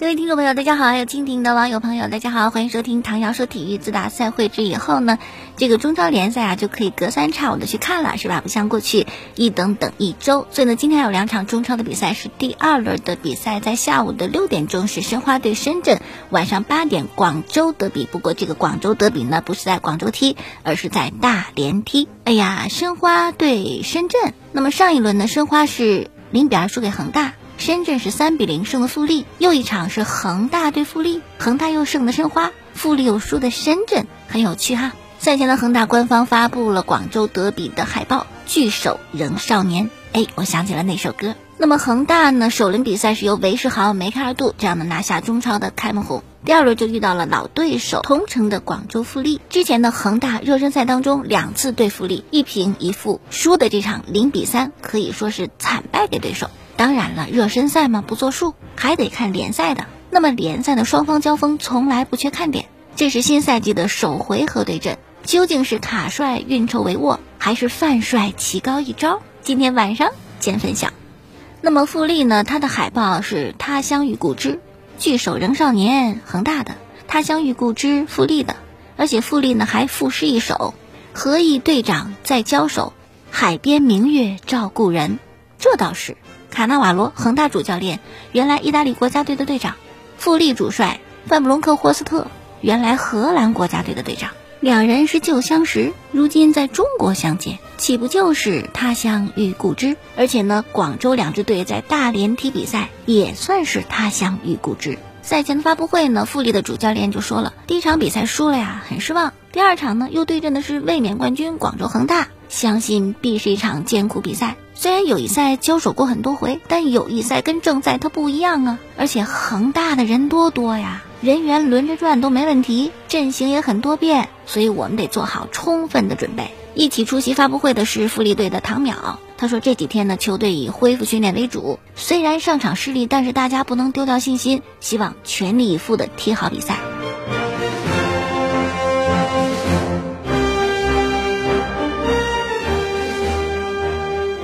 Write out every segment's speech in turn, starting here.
各位听众朋友，大家好！还有蜻蜓的网友朋友，大家好，欢迎收听唐瑶说体育。自打赛会制以后呢，这个中超联赛啊就可以隔三差五的去看了，是吧？不像过去一等等一周。所以呢，今天有两场中超的比赛，是第二轮的比赛，在下午的六点钟是申花对深圳，晚上八点广州德比。不过这个广州德比呢，不是在广州踢，而是在大连踢。哎呀，申花对深圳。那么上一轮呢，申花是零比二输给恒大。深圳是三比零胜的富力，又一场是恒大对富力，恒大又胜的申花，富力又输的深圳，很有趣哈。赛前的恒大官方发布了广州德比的海报，聚首仍少年。哎，我想起了那首歌。那么恒大呢，首轮比赛是由韦世豪、梅开二度这样的拿下中超的开门红，第二轮就遇到了老对手同城的广州富力。之前的恒大热身赛当中两次对富力一平一负，输的这场零比三，可以说是惨败给对手。当然了，热身赛嘛不作数，还得看联赛的。那么联赛的双方交锋从来不缺看点。这是新赛季的首回合对阵，究竟是卡帅运筹帷幄，还是范帅棋高一招？今天晚上见分晓。那么富力呢？他的海报是他乡遇故知，聚首仍少年，恒大的他乡遇故知，富力的，而且富力呢还赋诗一首：何以队长在交手，海边明月照故人。这倒是。卡纳瓦罗，恒大主教练，原来意大利国家队的队长；富力主帅范布隆克霍斯特，原来荷兰国家队的队长。两人是旧相识，如今在中国相见，岂不就是他乡遇故知？而且呢，广州两支队在大连踢比赛，也算是他乡遇故知。赛前的发布会呢，富力的主教练就说了，第一场比赛输了呀，很失望。第二场呢，又对阵的是卫冕冠军广州恒大，相信必是一场艰苦比赛。虽然友谊赛交手过很多回，但友谊赛跟正赛它不一样啊！而且恒大的人多多呀，人员轮着转都没问题，阵型也很多变，所以我们得做好充分的准备。一起出席发布会的是富力队的唐淼，他说这几天呢，球队以恢复训练为主，虽然上场失利，但是大家不能丢掉信心，希望全力以赴的踢好比赛。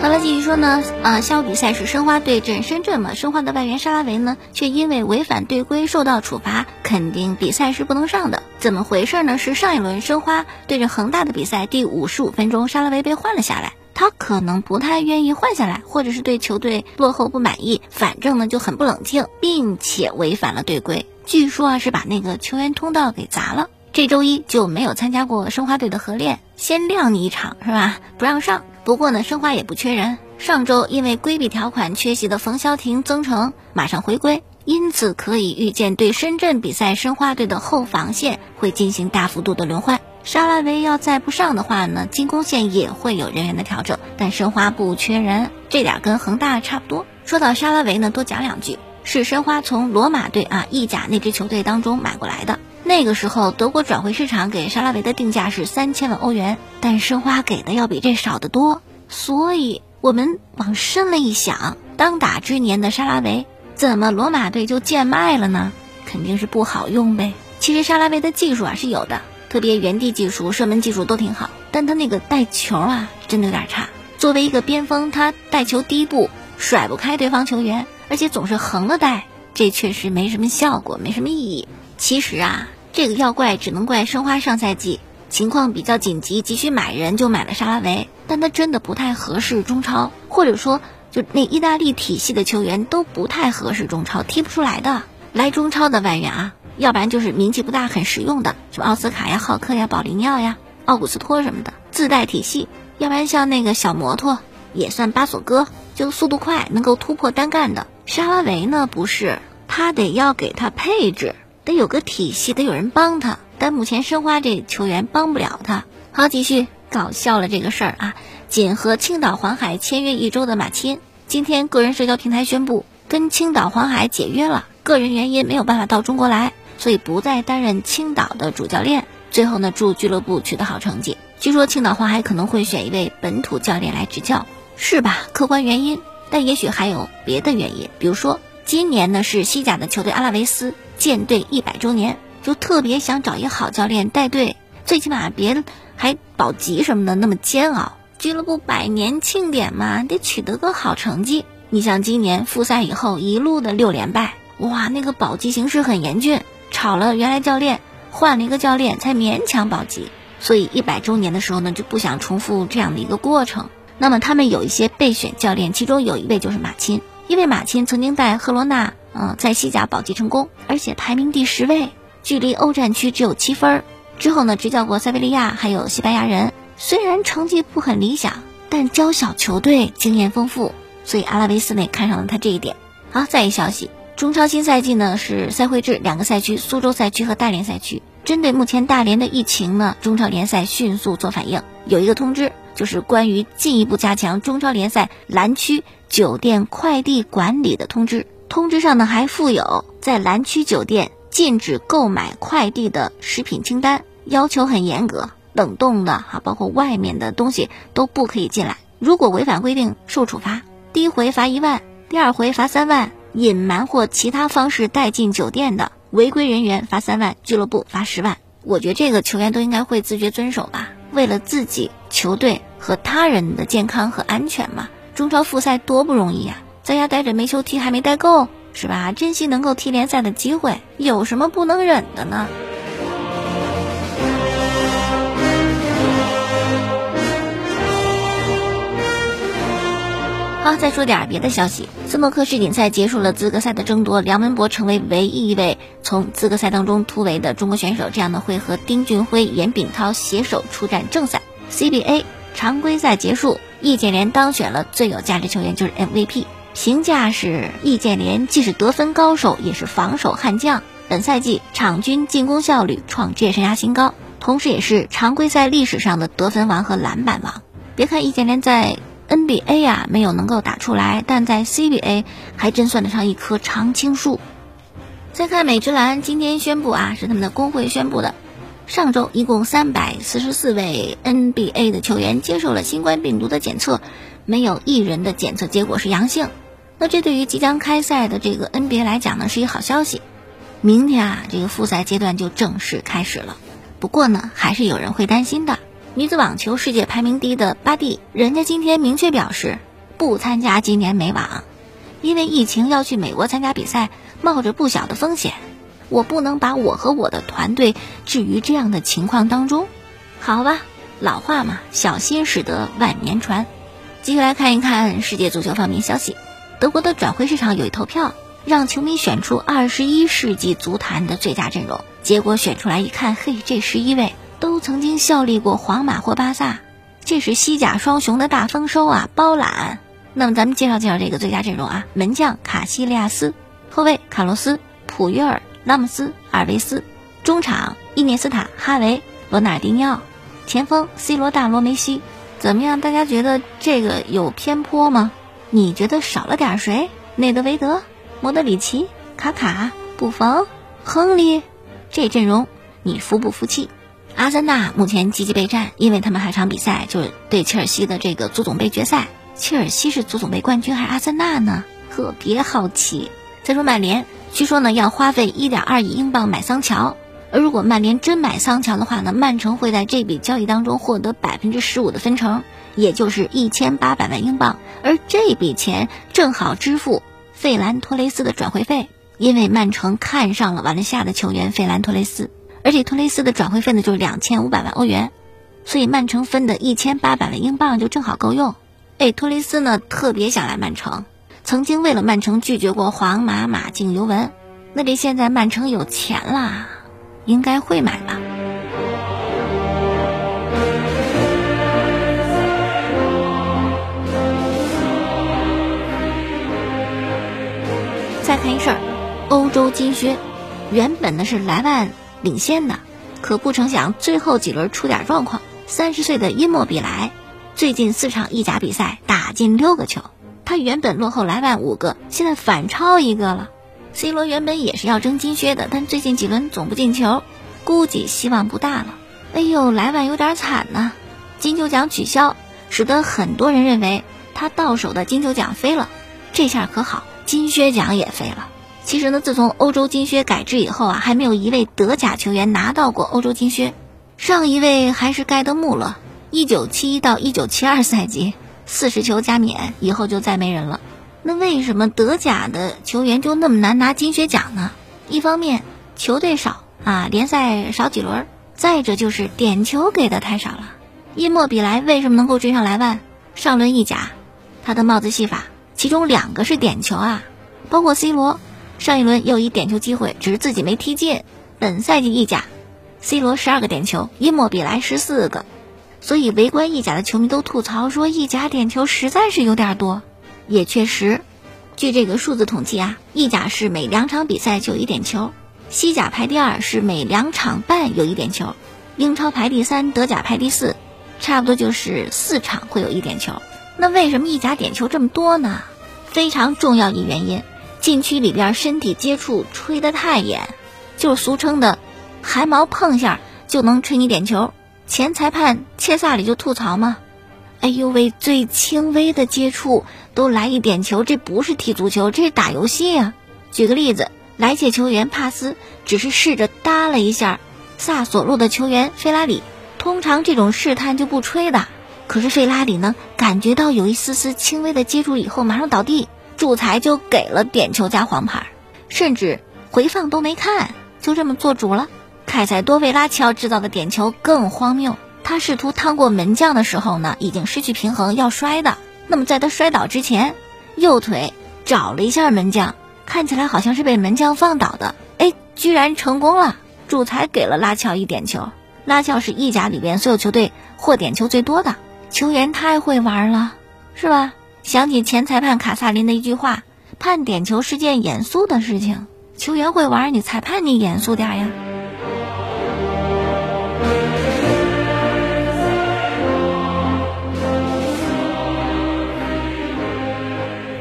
好了，继续说呢，啊，下午比赛是申花对阵深圳嘛，申花的外援沙拉维呢，却因为违反队规受到处罚，肯定比赛是不能上的。怎么回事呢？是上一轮申花对阵恒大的比赛第五十五分钟，沙拉维被换了下来，他可能不太愿意换下来，或者是对球队落后不满意，反正呢就很不冷静，并且违反了队规，据说啊是把那个球员通道给砸了。这周一就没有参加过申花队的合练，先晾你一场是吧？不让上。不过呢，申花也不缺人。上周因为规避条款缺席的冯潇霆、曾诚马上回归，因此可以预见对深圳比赛，申花队的后防线会进行大幅度的轮换。沙拉维要再不上的话呢，进攻线也会有人员的调整。但申花不缺人，这点跟恒大差不多。说到沙拉维呢，多讲两句，是申花从罗马队啊意甲那支球队当中买过来的。那个时候，德国转会市场给沙拉维的定价是三千万欧元，但申花给的要比这少得多。所以，我们往深了一想，当打之年的沙拉维，怎么罗马队就贱卖了呢？肯定是不好用呗。其实沙拉维的技术啊是有的，特别原地技术、射门技术都挺好，但他那个带球啊，真的有点差。作为一个边锋，他带球第一步甩不开对方球员，而且总是横着带，这确实没什么效果，没什么意义。其实啊。这个要怪只能怪申花上赛季情况比较紧急，急需买人就买了沙拉维，但他真的不太合适中超，或者说就那意大利体系的球员都不太合适中超，踢不出来的。来中超的外援啊，要不然就是名气不大很实用的，什么奥斯卡呀、浩克呀、保利尼奥呀、奥古斯托什么的，自带体系；要不然像那个小摩托也算巴索哥，就速度快，能够突破单干的。沙拉维呢，不是，他得要给他配置。得有个体系，得有人帮他。但目前申花这球员帮不了他。好，继续搞笑了这个事儿啊！仅和青岛黄海签约一周的马钦，今天个人社交平台宣布跟青岛黄海解约了，个人原因没有办法到中国来，所以不再担任青岛的主教练。最后呢，祝俱乐部取得好成绩。据说青岛黄海可能会选一位本土教练来执教，是吧？客观原因，但也许还有别的原因，比如说今年呢是西甲的球队阿拉维斯。建队一百周年，就特别想找一个好教练带队，最起码别还保级什么的那么煎熬。俱乐部百年庆典嘛，得取得个好成绩。你像今年复赛以后一路的六连败，哇，那个保级形势很严峻，炒了原来教练，换了一个教练才勉强保级。所以一百周年的时候呢，就不想重复这样的一个过程。那么他们有一些备选教练，其中有一位就是马钦，因为马钦曾经带赫罗纳，嗯，在西甲保级成功，而且排名第十位，距离欧战区只有七分。之后呢，执教过塞维利亚，还有西班牙人。虽然成绩不很理想，但教小球队经验丰富，所以阿拉维斯内看上了他这一点。好，再一消息，中超新赛季呢是赛会制，两个赛区，苏州赛区和大连赛区。针对目前大连的疫情呢，中超联赛迅速做反应，有一个通知，就是关于进一步加强中超联赛蓝区酒店快递管理的通知。通知上呢还附有在蓝区酒店禁止购买快递的食品清单，要求很严格。冷冻的哈，包括外面的东西都不可以进来。如果违反规定，受处罚。第一回罚一万，第二回罚三万。隐瞒或其他方式带进酒店的违规人员罚三万，俱乐部罚十万。我觉得这个球员都应该会自觉遵守吧，为了自己、球队和他人的健康和安全嘛。中超复赛多不容易呀，在家待着没球踢还没待够，是吧？珍惜能够踢联赛的机会，有什么不能忍的呢？好，再说点别的消息。斯诺克世锦赛结束了资格赛的争夺，梁文博成为唯一一位从资格赛当中突围的中国选手。这样呢，会和丁俊晖、严炳涛携手出战正赛。CBA 常规赛结束，易建联当选了最有价值球员，就是 MVP。评价是易建联既是得分高手，也是防守悍将。本赛季场均进攻效率创职业生涯新高，同时也是常规赛历史上的得分王和篮板王。别看易建联在 NBA 呀没有能够打出来，但在 CBA 还真算得上一棵常青树。再看美职篮，今天宣布啊，是他们的工会宣布的，上周一共三百四十四位 NBA 的球员接受了新冠病毒的检测，没有一人的检测结果是阳性。那这对于即将开赛的这个 NBA 来讲呢，是一好消息。明天啊，这个复赛阶段就正式开始了。不过呢，还是有人会担心的。女子网球世界排名低的巴蒂，人家今天明确表示不参加今年美网，因为疫情要去美国参加比赛，冒着不小的风险，我不能把我和我的团队置于这样的情况当中。好吧，老话嘛，小心驶得万年船。继续来看一看世界足球方面消息，德国的转会市场有一投票，让球迷选出二十一世纪足坛的最佳阵容，结果选出来一看，嘿，这十一位。都曾经效力过皇马或巴萨，这是西甲双雄的大丰收啊！包揽。那么咱们介绍介绍这个最佳阵容啊：门将卡西利亚斯，后卫卡洛斯、普约尔、拉姆斯、阿尔维斯，中场伊涅斯塔、哈维、罗纳尔迪尼奥，前锋 C 罗、大罗梅西。怎么样？大家觉得这个有偏颇吗？你觉得少了点谁？内德维德、莫德里奇、卡卡、布冯、亨利，这阵容你服不服气？阿森纳目前积极备战，因为他们还场比赛，就是对切尔西的这个足总杯决赛。切尔西是足总杯冠军还是阿森纳呢？特别好奇。再说曼联，据说呢要花费一点二亿英镑买桑乔，而如果曼联真买桑乔的话呢，曼城会在这笔交易当中获得百分之十五的分成，也就是一千八百万英镑，而这笔钱正好支付费兰托雷斯的转会费，因为曼城看上了瓦伦西亚的球员费兰托雷斯。而且托雷斯的转会费呢，就是两千五百万欧元，所以曼城分的一千八百万英镑就正好够用。哎，托雷斯呢特别想来曼城，曾经为了曼城拒绝过皇马、马竞、尤文。那这现在曼城有钱啦，应该会买吧？再看一事儿，欧洲金靴，原本呢是莱万。领先的，可不成想最后几轮出点状况。三十岁的因莫比莱，最近四场意甲比赛打进六个球，他原本落后莱万五个，现在反超一个了。C 罗原本也是要争金靴的，但最近几轮总不进球，估计希望不大了。哎呦，莱万有点惨呐，金球奖取消，使得很多人认为他到手的金球奖飞了。这下可好，金靴奖也飞了。其实呢，自从欧洲金靴改制以后啊，还没有一位德甲球员拿到过欧洲金靴。上一位还是盖德穆勒，一九七一到一九七二赛季四十球加冕以后就再没人了。那为什么德甲的球员就那么难拿金靴奖呢？一方面球队少啊，联赛少几轮；再者就是点球给的太少了。伊莫比莱为什么能够追上莱万？上轮意甲，他的帽子戏法，其中两个是点球啊，包括 C 罗，上一轮又一点球机会，只是自己没踢进。本赛季意甲。C 罗十二个点球，伊莫比莱十四个，所以围观意甲的球迷都吐槽说意甲点球实在是有点多。也确实，据这个数字统计啊，意甲是每两场比赛就一点球，西甲排第二是每两场半有一点球，英超排第三，德甲排第四，差不多就是四场会有一点球。那为什么意甲点球这么多呢？非常重要一原因，禁区里边身体接触吹得太严，就是俗称的。汗毛碰下就能吹你点球，前裁判切萨里就吐槽嘛：“哎呦喂，最轻微的接触都来一点球，这不是踢足球，这是打游戏啊！”举个例子，来届球员帕斯只是试着搭了一下萨索洛的球员费拉里，通常这种试探就不吹的。可是费拉里呢，感觉到有一丝丝轻微的接触以后，马上倒地，主裁就给了点球加黄牌，甚至回放都没看，就这么做主了。凯塞多维拉齐奥制造的点球更荒谬，他试图趟过门将的时候呢，已经失去平衡要摔的。那么在他摔倒之前，右腿找了一下门将，看起来好像是被门将放倒的。哎，居然成功了！主裁给了拉乔一点球。拉乔是意甲里边所有球队获点球最多的球员，太会玩了，是吧？想起前裁判卡萨林的一句话：“判点球是件严肃的事情，球员会玩，你裁判你严肃点呀。”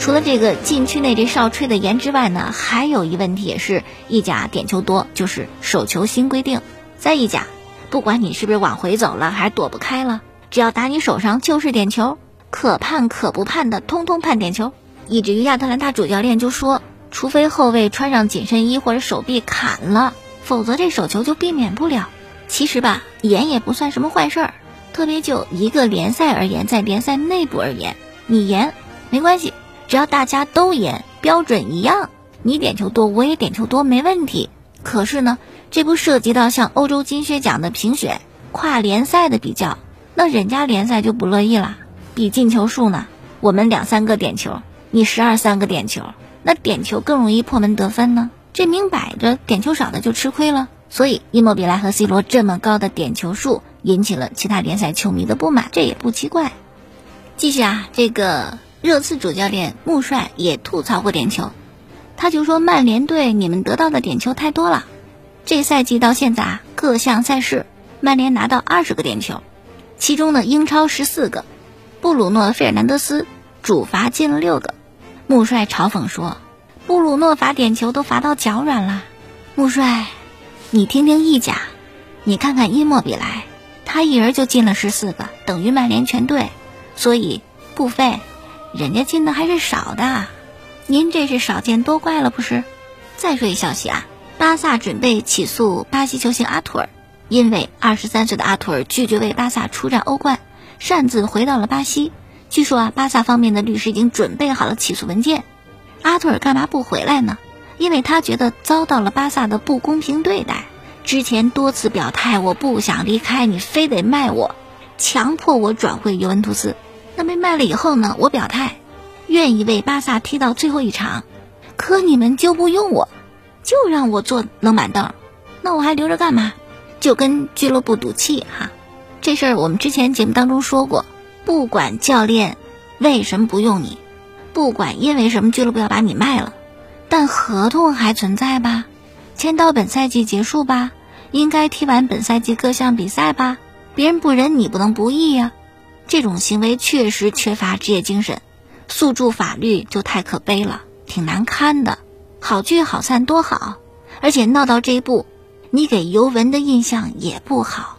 除了这个禁区内这哨吹的严之外呢，还有一问题也是意甲点球多，就是手球新规定。在意甲，不管你是不是往回走了，还是躲不开了，只要打你手上就是点球，可判可不判的，通通判点球。以至于亚特兰大主教练就说，除非后卫穿上紧身衣或者手臂砍了，否则这手球就避免不了。其实吧，严也不算什么坏事儿，特别就一个联赛而言，在联赛内部而言，你严没关系。只要大家都严，标准一样，你点球多，我也点球多，没问题。可是呢，这不涉及到像欧洲金靴奖的评选、跨联赛的比较，那人家联赛就不乐意了。比进球数呢，我们两三个点球，你十二三个点球，那点球更容易破门得分呢。这明摆着点球少的就吃亏了。所以，伊莫比莱和 C 罗这么高的点球数，引起了其他联赛球迷的不满，这也不奇怪。继续啊，这个。热刺主教练穆帅也吐槽过点球，他就说曼联队你们得到的点球太多了。这赛季到现在啊，各项赛事曼联拿到二十个点球，其中呢英超十四个，布鲁诺·费尔南德斯主罚进了六个。穆帅嘲讽说：“布鲁诺罚点球都罚到脚软了。”穆帅，你听听意甲，你看看伊莫比莱，他一人就进了十四个，等于曼联全队，所以不费。人家进的还是少的，您这是少见多怪了不是？再说一消息啊，巴萨准备起诉巴西球星阿图尔，因为二十三岁的阿图尔拒绝为巴萨出战欧冠，擅自回到了巴西。据说啊，巴萨方面的律师已经准备好了起诉文件。阿图尔干嘛不回来呢？因为他觉得遭到了巴萨的不公平对待。之前多次表态，我不想离开，你非得卖我，强迫我转会尤文图斯。那被卖了以后呢？我表态，愿意为巴萨踢到最后一场，可你们就不用我，就让我坐冷板凳，那我还留着干嘛？就跟俱乐部赌气哈。这事儿我们之前节目当中说过，不管教练为什么不用你，不管因为什么俱乐部要把你卖了，但合同还存在吧？签到本赛季结束吧？应该踢完本赛季各项比赛吧？别人不仁，你不能不义呀。这种行为确实缺乏职业精神，诉诸法律就太可悲了，挺难堪的。好聚好散多好，而且闹到这一步，你给尤文的印象也不好，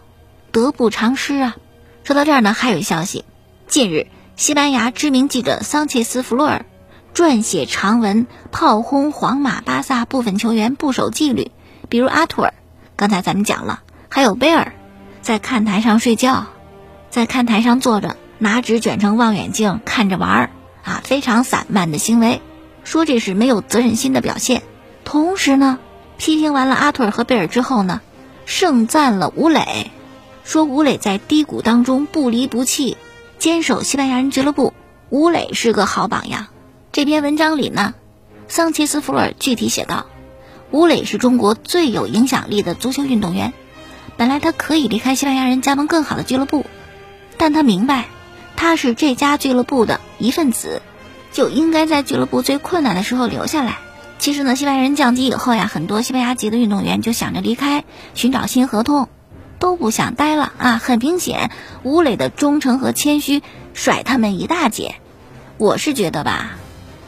得不偿失啊。说到这儿呢，还有消息，近日西班牙知名记者桑切斯·弗洛尔撰写长文炮轰皇马、巴萨部分球员不守纪律，比如阿图尔，刚才咱们讲了，还有贝尔，在看台上睡觉，在看台上坐着，拿纸卷成望远镜看着玩儿，啊，非常散漫的行为，说这是没有责任心的表现。同时呢，批评完了阿图尔和贝尔之后呢，盛赞了吴磊，说吴磊在低谷当中不离不弃，坚守西班牙人俱乐部，吴磊是个好榜样。这篇文章里呢，桑切斯·弗尔具体写道：“吴磊是中国最有影响力的足球运动员。本来他可以离开西班牙人，加盟更好的俱乐部，但他明白，他是这家俱乐部的一份子，就应该在俱乐部最困难的时候留下来。其实呢，西班牙人降级以后呀，很多西班牙籍的运动员就想着离开，寻找新合同，都不想待了啊。很明显，吴磊的忠诚和谦虚甩他们一大截。我是觉得吧。”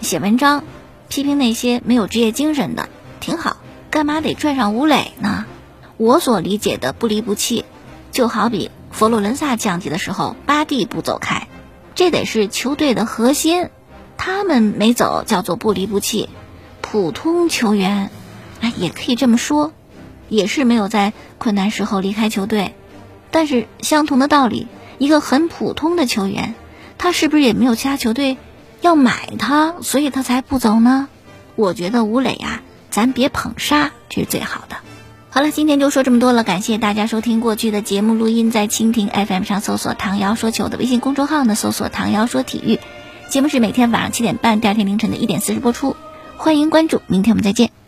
写文章，批评那些没有职业精神的，挺好。干嘛得拽上吴磊呢？我所理解的不离不弃，就好比佛罗伦萨降级的时候，巴蒂不走开，这得是球队的核心。他们没走，叫做不离不弃。普通球员，哎，也可以这么说，也是没有在困难时候离开球队。但是相同的道理，一个很普通的球员，他是不是也没有其他球队？要买他，所以他才不走呢。我觉得吴磊呀，咱别捧杀，这是最好的。好了，今天就说这么多了，感谢大家收听过去的节目录音，在蜻蜓 FM 上搜索“唐瑶说球”的微信公众号呢，搜索“唐瑶说体育”，节目是每天晚上七点半，第二天凌晨的一点四十播出，欢迎关注，明天我们再见。